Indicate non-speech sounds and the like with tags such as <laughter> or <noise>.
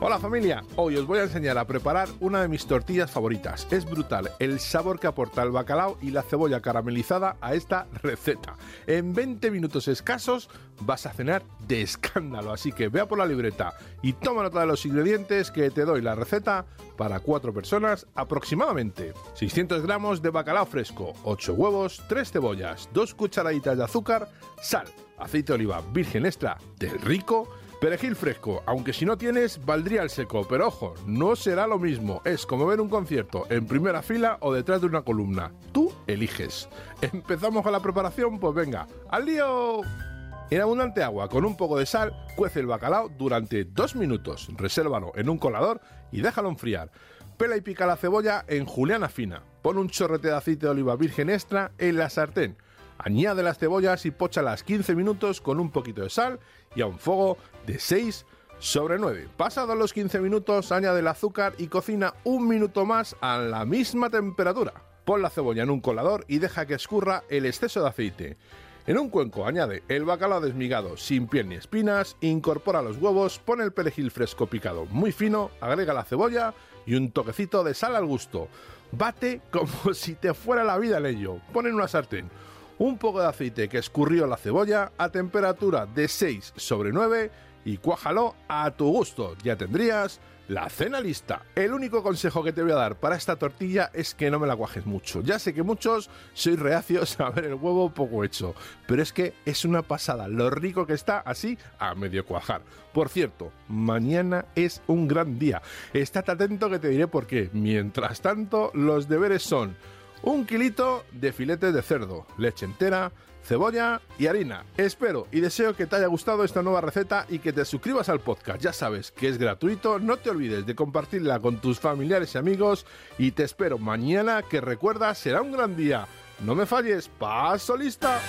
Hola familia, hoy os voy a enseñar a preparar una de mis tortillas favoritas. Es brutal el sabor que aporta el bacalao y la cebolla caramelizada a esta receta. En 20 minutos escasos vas a cenar de escándalo, así que vea por la libreta y toma nota de los ingredientes que te doy la receta para 4 personas aproximadamente. 600 gramos de bacalao fresco, 8 huevos, 3 cebollas, 2 cucharaditas de azúcar, sal, aceite de oliva virgen extra del rico, Perejil fresco, aunque si no tienes, valdría el seco, pero ojo, no será lo mismo. Es como ver un concierto en primera fila o detrás de una columna. Tú eliges. <laughs> ¿Empezamos con la preparación? Pues venga, ¡al lío! En abundante agua con un poco de sal, cuece el bacalao durante dos minutos. Resérvalo en un colador y déjalo enfriar. Pela y pica la cebolla en juliana fina. Pon un chorrete de aceite de oliva virgen extra en la sartén. Añade las cebollas y póchalas 15 minutos con un poquito de sal y a un fuego de 6 sobre 9. Pasados los 15 minutos, añade el azúcar y cocina un minuto más a la misma temperatura. Pon la cebolla en un colador y deja que escurra el exceso de aceite. En un cuenco añade el bacalao desmigado sin piel ni espinas, incorpora los huevos, pone el perejil fresco picado muy fino, agrega la cebolla y un toquecito de sal al gusto. Bate como <laughs> si te fuera la vida en ello. Pon en una sartén un poco de aceite que escurrió la cebolla a temperatura de 6 sobre 9 y cuájalo a tu gusto. Ya tendrías la cena lista. El único consejo que te voy a dar para esta tortilla es que no me la cuajes mucho. Ya sé que muchos sois reacios a ver el huevo poco hecho, pero es que es una pasada lo rico que está así a medio cuajar. Por cierto, mañana es un gran día. Estate atento que te diré por qué. Mientras tanto, los deberes son un kilito de filetes de cerdo, leche entera, cebolla y harina. Espero y deseo que te haya gustado esta nueva receta y que te suscribas al podcast. Ya sabes que es gratuito, no te olvides de compartirla con tus familiares y amigos y te espero mañana que recuerda será un gran día. No me falles, paso lista.